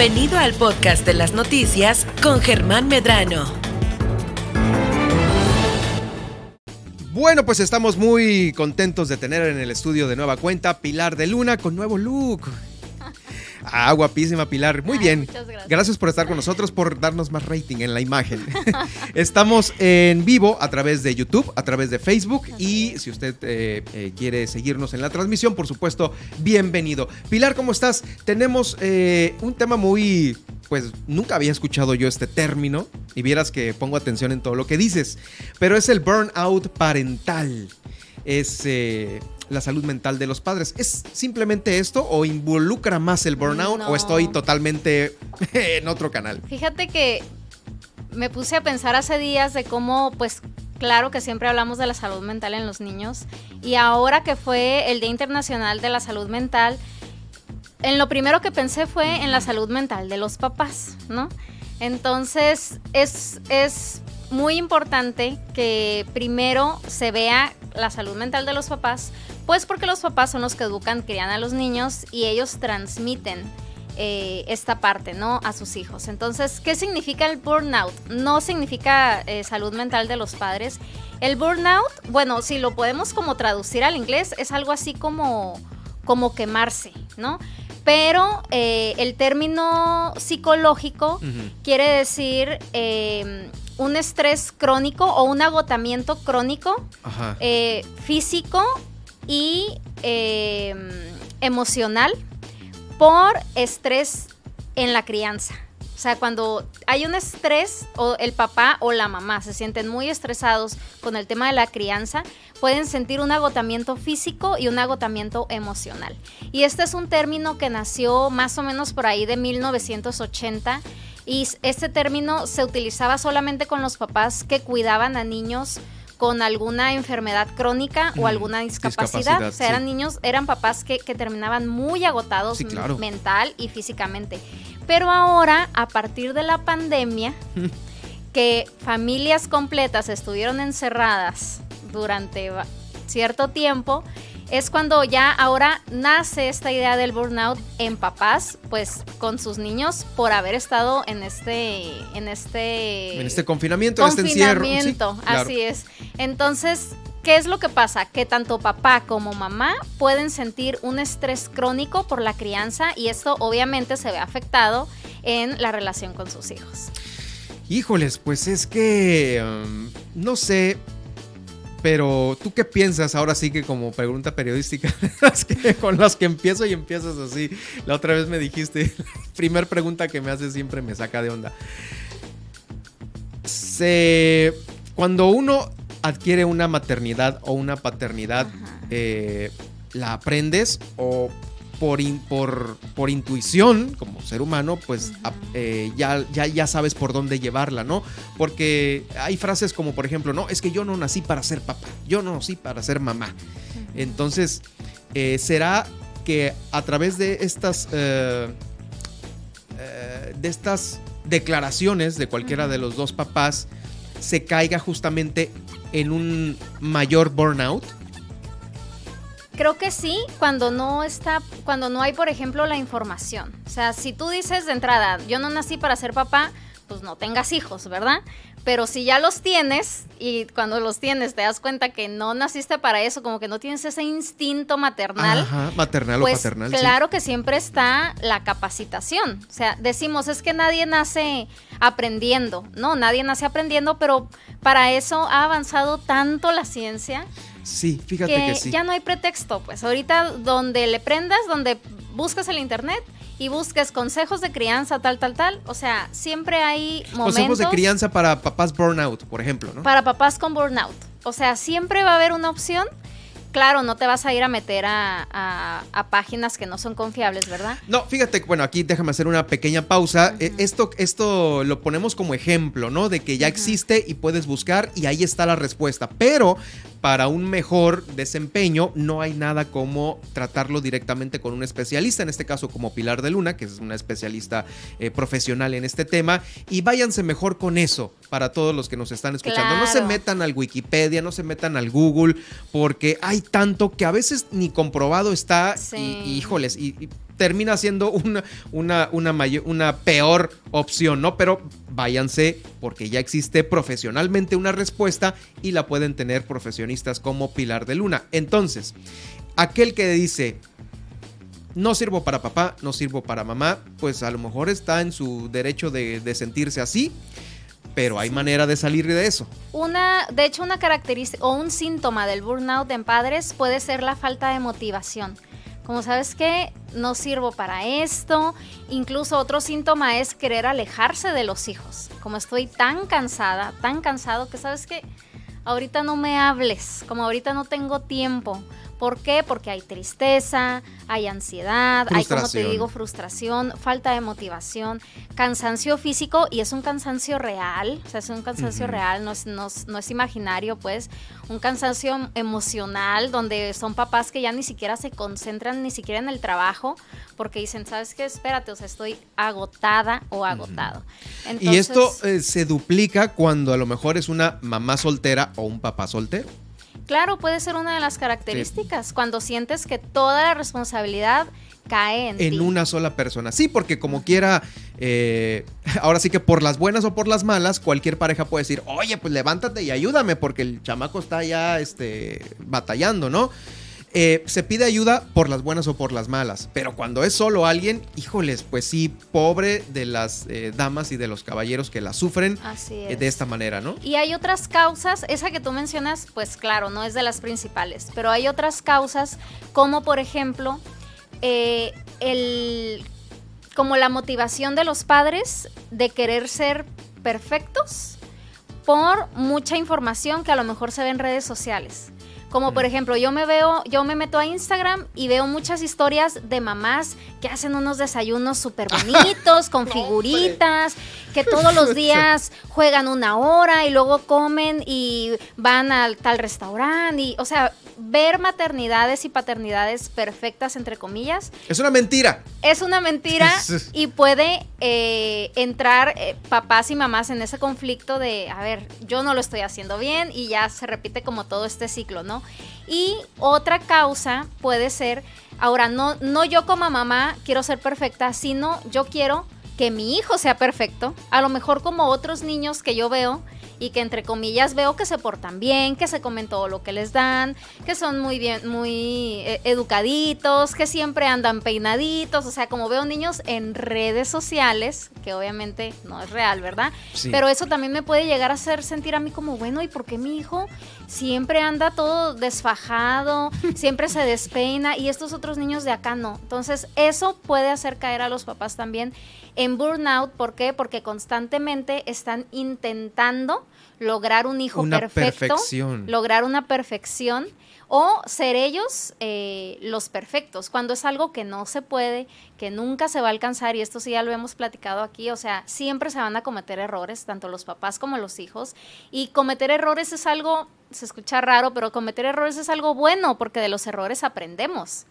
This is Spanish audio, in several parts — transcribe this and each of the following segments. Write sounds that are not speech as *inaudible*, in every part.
Bienvenido al podcast de las noticias con Germán Medrano. Bueno, pues estamos muy contentos de tener en el estudio de nueva cuenta Pilar de Luna con nuevo look. Ah, guapísima Pilar. Muy Ay, bien. muchas gracias. por estar con nosotros, por darnos más rating en la imagen. *laughs* Estamos en vivo a través de YouTube, a través de Facebook y si usted eh, eh, quiere seguirnos en la transmisión, por supuesto, bienvenido. Pilar, ¿cómo estás? Tenemos eh, un tema muy... Pues nunca había escuchado yo este término y vieras que pongo atención en todo lo que dices, pero es el burnout parental. Es eh, la salud mental de los padres. ¿Es simplemente esto o involucra más el burnout o estoy totalmente *laughs* en otro canal? Fíjate que me puse a pensar hace días de cómo, pues, claro que siempre hablamos de la salud mental en los niños. Y ahora que fue el Día Internacional de la Salud Mental, en lo primero que pensé fue en la salud mental de los papás, ¿no? Entonces, es, es muy importante que primero se vea la salud mental de los papás, pues porque los papás son los que educan, crían a los niños y ellos transmiten eh, esta parte, ¿no? A sus hijos. Entonces, ¿qué significa el burnout? No significa eh, salud mental de los padres. El burnout, bueno, si lo podemos como traducir al inglés, es algo así como, como quemarse, ¿no? Pero eh, el término psicológico quiere decir eh, un estrés crónico o un agotamiento crónico Ajá. eh, físico y eh, emocional por estrés en la crianza. O sea, cuando hay un estrés o el papá o la mamá se sienten muy estresados con el tema de la crianza, pueden sentir un agotamiento físico y un agotamiento emocional. Y este es un término que nació más o menos por ahí de 1980 y este término se utilizaba solamente con los papás que cuidaban a niños con alguna enfermedad crónica o alguna discapacidad. discapacidad, o sea, eran sí. niños, eran papás que, que terminaban muy agotados Sí, claro. mental y físicamente. Pero ahora, a partir de la pandemia, *laughs* que familias completas estuvieron encerradas durante cierto tiempo, es cuando ya ahora nace esta idea del burnout en papás, pues con sus niños por haber estado en este, en este, en este confinamiento, en este encierro. Sí, confinamiento, claro. así es. Entonces, ¿qué es lo que pasa? Que tanto papá como mamá pueden sentir un estrés crónico por la crianza y esto obviamente se ve afectado en la relación con sus hijos. Híjoles, pues es que um, no sé, pero ¿tú qué piensas ahora sí que como pregunta periodística *laughs* con las que empiezo y empiezas así? La otra vez me dijiste, la *laughs* primer pregunta que me haces siempre me saca de onda. Se, cuando uno adquiere una maternidad o una paternidad, eh, ¿la aprendes o por, in- por, por intuición, como ser humano, pues eh, ya, ya, ya sabes por dónde llevarla, ¿no? Porque hay frases como, por ejemplo, no, es que yo no nací para ser papá, yo no nací para ser mamá. Entonces, eh, ¿será que a través de estas, eh, eh, de estas declaraciones de cualquiera de los dos papás se caiga justamente en un mayor burnout? Creo que sí, cuando no está, cuando no hay, por ejemplo, la información. O sea, si tú dices de entrada, yo no nací para ser papá, pues no tengas hijos, ¿verdad? Pero si ya los tienes y cuando los tienes te das cuenta que no naciste para eso, como que no tienes ese instinto maternal, Ajá, maternal pues o paternal. sí. claro que siempre está la capacitación. O sea, decimos, es que nadie nace aprendiendo. No, nadie nace aprendiendo, pero para eso ha avanzado tanto la ciencia Sí, fíjate que, que, sí. ya no hay pretexto. Pues ahorita donde le prendas, donde buscas el internet y busques consejos de crianza, tal, tal, tal. O sea, siempre hay momentos Consejos de crianza para papás burnout, por ejemplo, ¿no? para papás con burnout. O sea, siempre va a haber una opción. Claro, no te vas a ir a meter a, a- a páginas que no son confiables, ¿verdad? No, fíjate, bueno, aquí déjame hacer una pequeña pausa. Eh, Esto, esto lo ponemos como ejemplo, ¿no? De que ya existe y puedes buscar y ahí está la respuesta. Pero para un mejor desempeño no hay nada como tratarlo directamente con un especialista, en este caso como Pilar de Luna, que es una especialista eh, profesional en este tema. Y váyanse mejor con eso para todos los que nos están escuchando. No se metan al Wikipedia, no se metan al Google, porque hay tanto que a veces ni comprobado está. Sí. Y, y, híjoles, y, y termina siendo una, una, una, una peor opción, ¿no? Pero váyanse porque ya existe profesionalmente una respuesta y la pueden tener profesionistas como Pilar de Luna. Entonces, aquel que dice, no sirvo para papá, no sirvo para mamá, pues a lo mejor está en su derecho de, de sentirse así pero hay manera de salir de eso. Una, de hecho, una característica o un síntoma del burnout en padres puede ser la falta de motivación. Como sabes que no sirvo para esto, incluso otro síntoma es querer alejarse de los hijos. Como estoy tan cansada, tan cansado que sabes que ahorita no me hables, como ahorita no tengo tiempo ¿Por qué? Porque hay tristeza, hay ansiedad, hay, como te digo, frustración, falta de motivación, cansancio físico y es un cansancio real, o sea, es un cansancio real, no es, no, es imaginario, pues, un cansancio emocional donde son papás que ya ni siquiera se concentran ni siquiera en el trabajo porque dicen, ¿sabes qué? Espérate, o sea, estoy agotada o agotado. y esto eh, se duplica cuando a lo mejor es una mamá soltera o un papá soltero. Claro, puede ser una de las características, cuando sientes que toda la responsabilidad cae en, en una sola persona. Sí, porque como quiera, eh, *laughs* ahora sí que por las buenas o por las malas, cualquier pareja puede decir, oye, pues levántate y ayúdame, porque el chamaco está ya este, batallando, ¿no? Eh, se pide ayuda por las buenas o por las malas, pero cuando es solo alguien, híjoles, pues sí, pobre de las eh, damas y de los caballeros que la sufren eh, de esta manera, ¿no? Y hay otras causas, esa que tú mencionas, pues claro, no es de las principales, pero hay otras causas como por ejemplo el como la motivación de los padres de querer ser perfectos por mucha información que a lo mejor se ve en redes sociales. Como por ejemplo, yo me veo, yo me meto a Instagram y veo muchas historias de mamás que hacen unos desayunos súper *laughs* bonitos, con figuritas, que todos los *laughs* días juegan una hora y luego comen y van al tal restaurante. Y, o sea, ver maternidades y paternidades perfectas, entre comillas. Es una mentira. Es una mentira *laughs* y puede eh, entrar eh, papás y mamás en ese conflicto de, a ver, yo no lo estoy haciendo bien y ya se repite como todo este ciclo, ¿no? Y otra causa puede ser, ahora, no, no yo como mamá quiero ser perfecta, sino yo quiero que mi hijo sea perfecto, a lo mejor como otros niños que yo veo y que entre comillas veo que se portan bien, que se comen todo lo que les dan, que son muy bien, muy eh, educaditos, que siempre andan peinaditos, o sea, como veo niños en redes sociales, que obviamente no es real, ¿verdad? Pero eso también me puede llegar a hacer sentir a mí como, bueno, ¿y por qué mi hijo siempre anda todo desfajado, siempre se despeina y estos otros niños de acá no? Entonces, eso puede hacer caer a los papás también en burnout, ¿por qué? Porque constantemente están intentando lograr un hijo perfecto, lograr una perfección o ser ellos eh, los perfectos, cuando es algo que no se puede, que nunca se va a alcanzar, y esto sí ya lo hemos platicado aquí, o sea, siempre se van a cometer errores, tanto los papás como los hijos, y cometer errores es algo, se escucha raro, pero cometer errores es algo bueno, porque de los errores aprendemos.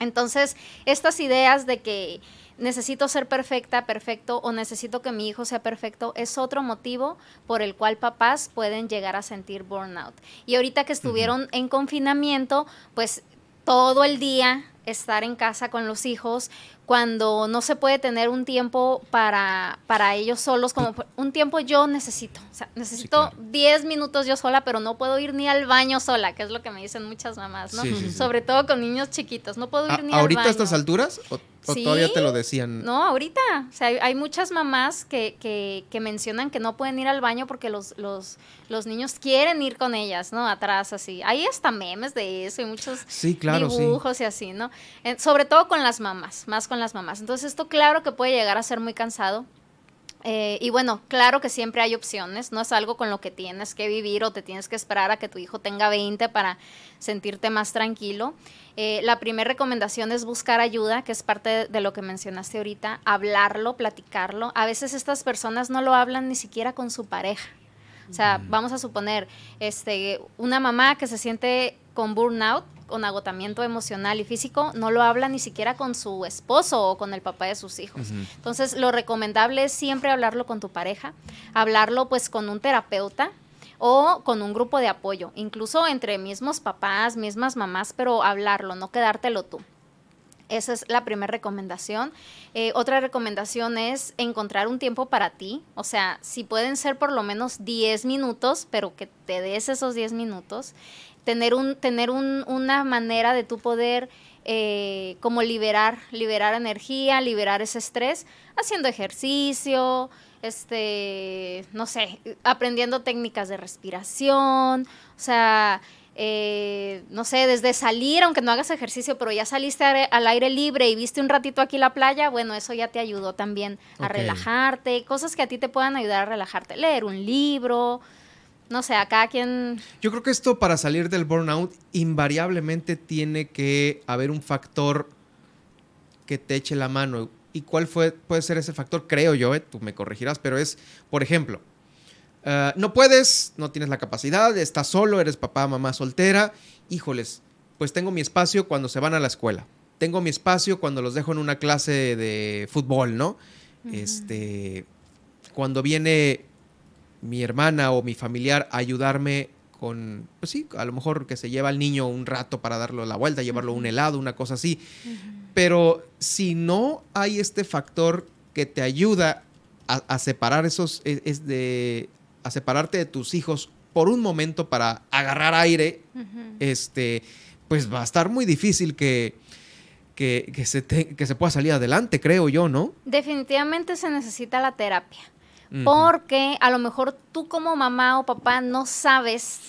Entonces, estas ideas de que necesito ser perfecta, perfecto o necesito que mi hijo sea perfecto, es otro motivo por el cual papás pueden llegar a sentir burnout. Y ahorita que estuvieron en confinamiento, pues todo el día estar en casa con los hijos, cuando no se puede tener un tiempo para, para ellos solos, como un tiempo yo necesito. O sea, necesito 10 minutos yo sola, pero no puedo ir ni al baño sola, que es lo que me dicen muchas mamás, ¿no? Sobre todo con niños chiquitos. No puedo ir ni al baño. ¿Ahorita a estas alturas? ¿O, todavía te lo decían? No, ahorita. O sea, hay, muchas mamás que, que, que, mencionan que no pueden ir al baño porque los, los, los niños quieren ir con ellas, ¿no? Atrás, así. Hay hasta memes de eso y muchos dibujos y así, ¿no? sobre todo con las mamás, más con las mamás. Entonces esto claro que puede llegar a ser muy cansado. Eh, y bueno, claro que siempre hay opciones, no es algo con lo que tienes que vivir o te tienes que esperar a que tu hijo tenga 20 para sentirte más tranquilo. Eh, la primera recomendación es buscar ayuda, que es parte de lo que mencionaste ahorita, hablarlo, platicarlo. A veces estas personas no lo hablan ni siquiera con su pareja. O sea, vamos a suponer, este, una mamá que se siente con burnout, con agotamiento emocional y físico, no lo habla ni siquiera con su esposo o con el papá de sus hijos. Entonces, lo recomendable es siempre hablarlo con tu pareja, hablarlo pues con un terapeuta o con un grupo de apoyo, incluso entre mismos papás, mismas mamás, pero hablarlo, no quedártelo tú. Esa es la primera recomendación. Eh, otra recomendación es encontrar un tiempo para ti. O sea, si pueden ser por lo menos 10 minutos, pero que te des esos 10 minutos. Tener, un, tener un, una manera de tu poder eh, como liberar, liberar energía, liberar ese estrés, haciendo ejercicio, este, no sé, aprendiendo técnicas de respiración, o sea, eh, no sé, desde salir, aunque no hagas ejercicio, pero ya saliste al aire libre y viste un ratito aquí la playa, bueno, eso ya te ayudó también a relajarte, cosas que a ti te puedan ayudar a relajarte, leer un libro, no sé, acá quien... Yo creo que esto para salir del burnout invariablemente tiene que haber un factor que te eche la mano. ¿Y cuál fue, puede ser ese factor? Creo yo, eh, tú me corregirás, pero es, por ejemplo, Ah, no puedes, no tienes la capacidad, estás solo, eres papá, mamá soltera. Híjoles, pues tengo mi espacio cuando se van a la escuela. Tengo mi espacio cuando los dejo en una clase de fútbol, ¿no? Este, cuando viene mi hermana o mi familiar a ayudarme con, pues sí, a lo mejor que se lleva al niño un rato para darle la vuelta, llevarlo un helado, una cosa así. Pero si no hay este factor que te ayuda a, separar esos, e, es de, a separarte de tus hijos por un momento para agarrar aire, este, pues va a estar muy difícil que, que, se que se pueda salir adelante, creo yo, ¿no? Definitivamente se necesita la terapia. Porque a lo mejor tú como mamá o papá no sabes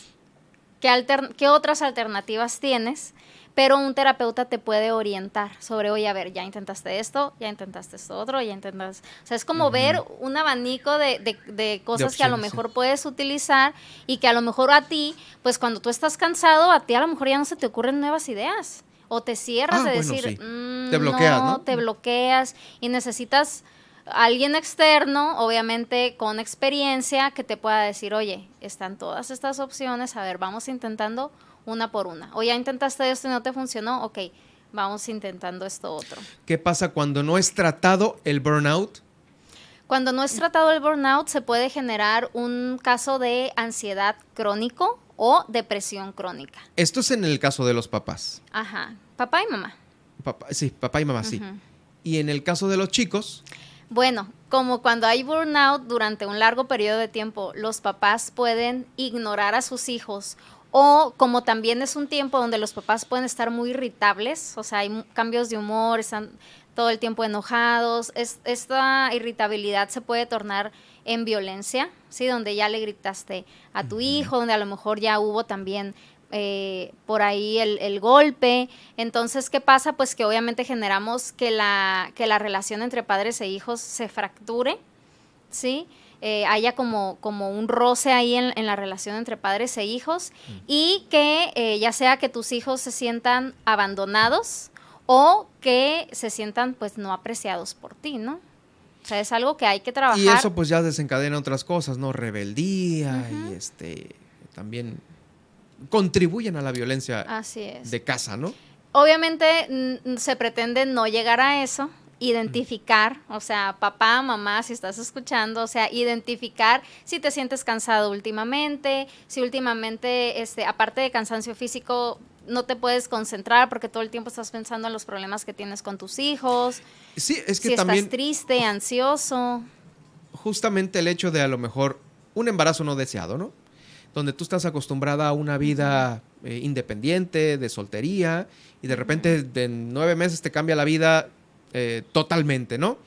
qué, qué otras alternativas tienes pero un terapeuta te puede orientar sobre, oye, a ver, ya intentaste esto, ya intentaste esto otro, ya intentas... O sea, es como ver un abanico de, cosas que a lo mejor puedes utilizar y que a lo mejor a ti, pues cuando tú estás cansado, a ti a lo mejor ya no se te ocurren nuevas ideas. O te cierras ah, de decir, mm, te bloqueas, no, Te bloqueas y necesitas alguien externo, obviamente con experiencia, que te pueda decir, oye, están todas estas opciones, a ver, vamos intentando una por una. O ya intentaste esto y no te funcionó, ok, vamos intentando esto otro. ¿Qué pasa cuando no es tratado el burnout? Cuando no es tratado el burnout se puede generar un caso de ansiedad crónico o depresión crónica. Esto es en el caso de los papás. Ajá, papá y mamá. Papá, sí, papá y mamá, sí. Y en el caso de los chicos. Bueno, como cuando hay burnout durante un largo periodo de tiempo, los papás pueden ignorar a sus hijos o como también es un tiempo donde los papás pueden estar muy irritables, o sea, hay cambios de humor, están todo el tiempo enojados, esta irritabilidad se puede tornar en violencia, ¿sí? Donde ya le gritaste a tu hijo, donde a lo mejor ya hubo también eh, por ahí el, el, golpe. Entonces, ¿qué pasa? Pues que obviamente generamos que la, que la relación entre padres e hijos se fracture, ¿sí? Eh, haya como, como un roce ahí en, la relación entre padres e hijos mm. y que eh, ya sea que tus hijos se sientan abandonados o que se sientan pues no apreciados por ti, ¿no? O sea, es algo que hay que trabajar. Y eso pues ya desencadena otras cosas, ¿no? Rebeldía y este también contribuyen a la violencia de casa, ¿no? Obviamente se pretende no llegar a eso, identificar, o sea, papá, mamá, si estás escuchando, o sea, identificar si te sientes cansado últimamente, si últimamente, este, aparte de cansancio físico, no te puedes concentrar porque todo el tiempo estás pensando en los problemas que tienes con tus hijos. Sí, es que si también... estás triste, ansioso. Justamente el hecho de a lo mejor un embarazo no deseado, ¿no? Donde tú estás acostumbrada a una vida eh, independiente, de soltería, y de repente de nueve meses te cambia la vida eh, totalmente, ¿no?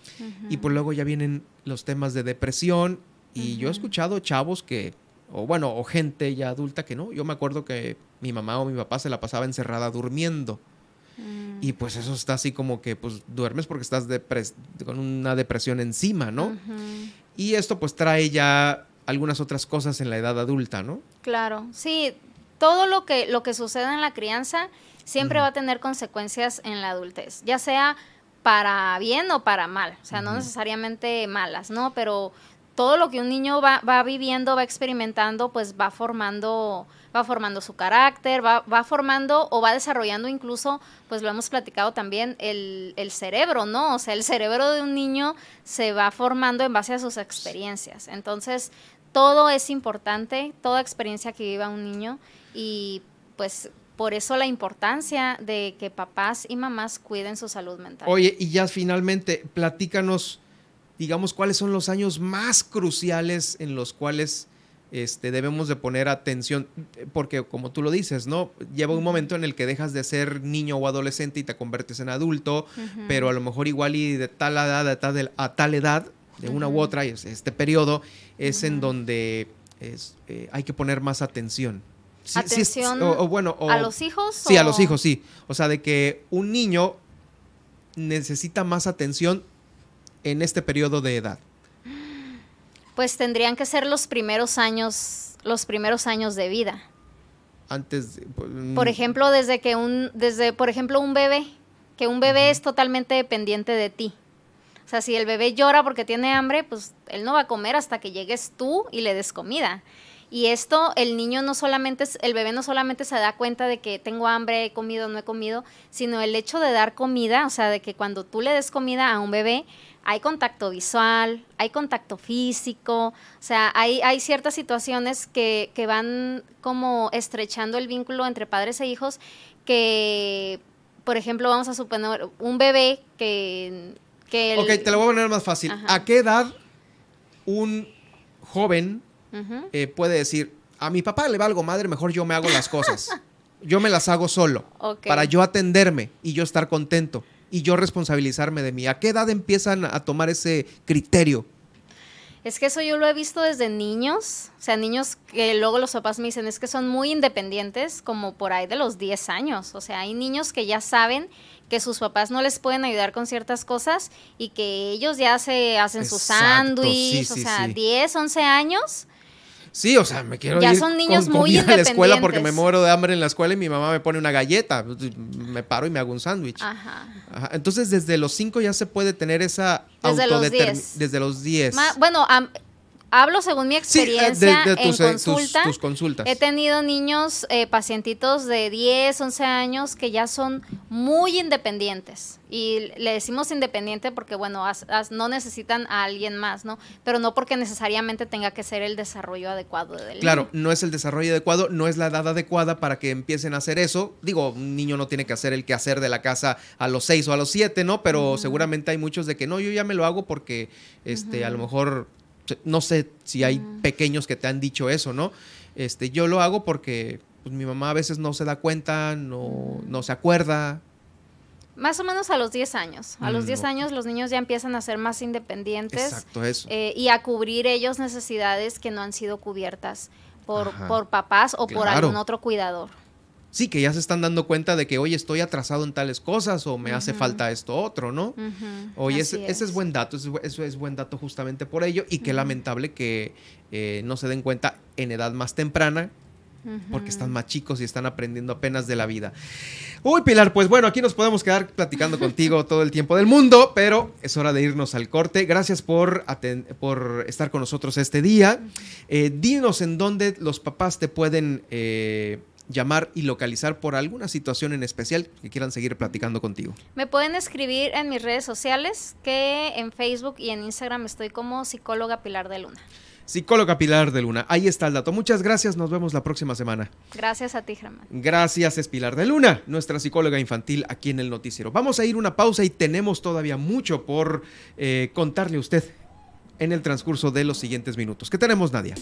Y pues luego ya vienen los temas de depresión y yo he escuchado chavos que, o bueno, o gente ya adulta que no, yo me acuerdo que mi mamá o mi papá se la pasaba encerrada durmiendo. Mm. Y pues eso está así como que pues duermes porque estás con una depresión encima, ¿no? Y esto pues trae ya algunas otras cosas en la edad adulta, ¿no? Claro, sí, todo lo que, lo que sucede en la crianza siempre va a tener consecuencias en la adultez, ya sea para bien o para mal, o sea, no necesariamente malas, ¿no? Pero todo lo que un niño va, va, viviendo, va experimentando, pues va formando, va formando su carácter, va, va, formando o va desarrollando incluso, pues lo hemos platicado también, el, el, cerebro, ¿no? O sea, el cerebro de un niño se va formando en base a sus experiencias. Entonces, todo es importante, toda experiencia que viva un niño y pues por eso la importancia de que papás y mamás cuiden su salud mental. Oye, y ya finalmente, platícanos, digamos, cuáles son los años más cruciales en los cuales este, debemos de poner atención, porque como tú lo dices, ¿no? Lleva un momento en el que dejas de ser niño o adolescente y te conviertes en adulto, pero a lo mejor igual y de tal edad a tal, a tal edad, de una u otra, este periodo es en donde es, eh, hay que poner más atención. Atención o, bueno, a los hijos. Sí, a los hijos, sí. O sea, de que un niño necesita más atención en este periodo de edad. Pues tendrían que ser los primeros años, los primeros años de vida. Antes, pues, por mm. ejemplo, desde que un, desde, por ejemplo, un bebé, que un bebé es totalmente dependiente de ti. O sea, si el bebé llora porque tiene hambre, pues él no va a comer hasta que llegues tú y le des comida. Y esto, el niño no solamente, el bebé no solamente se da cuenta de que tengo hambre, he comido, no he comido, sino el hecho de dar comida, o sea, de que cuando tú le des comida a un bebé, hay contacto visual, hay contacto físico, o sea, hay, hay ciertas situaciones que, que van como estrechando el vínculo entre padres e hijos que, por ejemplo, vamos a suponer un bebé que... que ok, te lo voy a poner más fácil. ¿A qué edad un joven eh, puede decir, a mi papá le va algo madre, mejor yo me hago las cosas. yo me las hago solo, para yo atenderme y yo estar contento y yo responsabilizarme de mí. ¿A qué edad empiezan a tomar ese criterio? Es que eso yo lo he visto desde niños, o sea, niños que luego los papás me dicen es que son muy independientes, como por ahí de los 10 años. O sea, hay niños que ya saben que sus papás no les pueden ayudar con ciertas cosas y que ellos ya se hacen sus sándwiches, o sea, 10, 11 años Sí, o sea, me quiero ya son niños muy a la escuela porque me muero de hambre en la escuela y mi mamá me pone una galleta. Me paro y me hago un sándwich. Ajá. Entonces, desde los cinco ya se puede tener esa autodeterminación. Desde los 10. Bueno, Hablo según mi experiencia en eh, consulta. Tus, consultas. He tenido niños, eh, pacientitos de 10, 11 años que ya son muy independientes. Y le decimos independiente porque, bueno, no necesitan a alguien más, ¿no? Pero no porque necesariamente tenga que ser el desarrollo adecuado del Claro, no es el desarrollo adecuado, no es la edad adecuada para que empiecen a hacer eso. Digo, un niño no tiene que hacer el quehacer de la casa a los 6 o a los 7, ¿no? Pero seguramente hay muchos de que no, yo ya me lo hago porque, este, a lo mejor no sé si hay pequeños que te han dicho eso, ¿no? Este, yo lo hago porque pues, mi mamá a veces no se da cuenta, no, no se acuerda. Más o menos a los 10 años. A los 10 mm, años los niños ya empiezan a ser más independientes. Exacto, eso. Eh, y a cubrir ellos necesidades que no han sido cubiertas por, por papás o por algún otro cuidador sí, que ya se están dando cuenta de que, hoy estoy atrasado en tales cosas o me hace falta esto otro, ¿no? Oye, ese es. buen dato, eso es buen dato justamente por ello y qué lamentable que eh, no se den cuenta en edad más temprana porque están más chicos y están aprendiendo apenas de la vida. Uy, Pilar, pues bueno, aquí nos podemos quedar platicando contigo *laughs* todo el tiempo del mundo, pero es hora de irnos al corte. Gracias por, por estar con nosotros este día. Eh, dinos en dónde los papás te pueden eh, llamar y localizar por alguna situación en especial que quieran seguir platicando contigo. Me pueden escribir en mis redes sociales, que en Facebook y en Instagram estoy como psicóloga Pilar de Luna. Psicóloga Pilar de Luna. Ahí está el dato. Muchas gracias. Nos vemos la próxima semana. Gracias a ti, Germán. Gracias, es Pilar de Luna, nuestra psicóloga infantil aquí en el noticiero. Vamos a ir una pausa y tenemos todavía mucho por eh, contarle a usted en el transcurso de los siguientes minutos. ¿Qué tenemos, Nadia?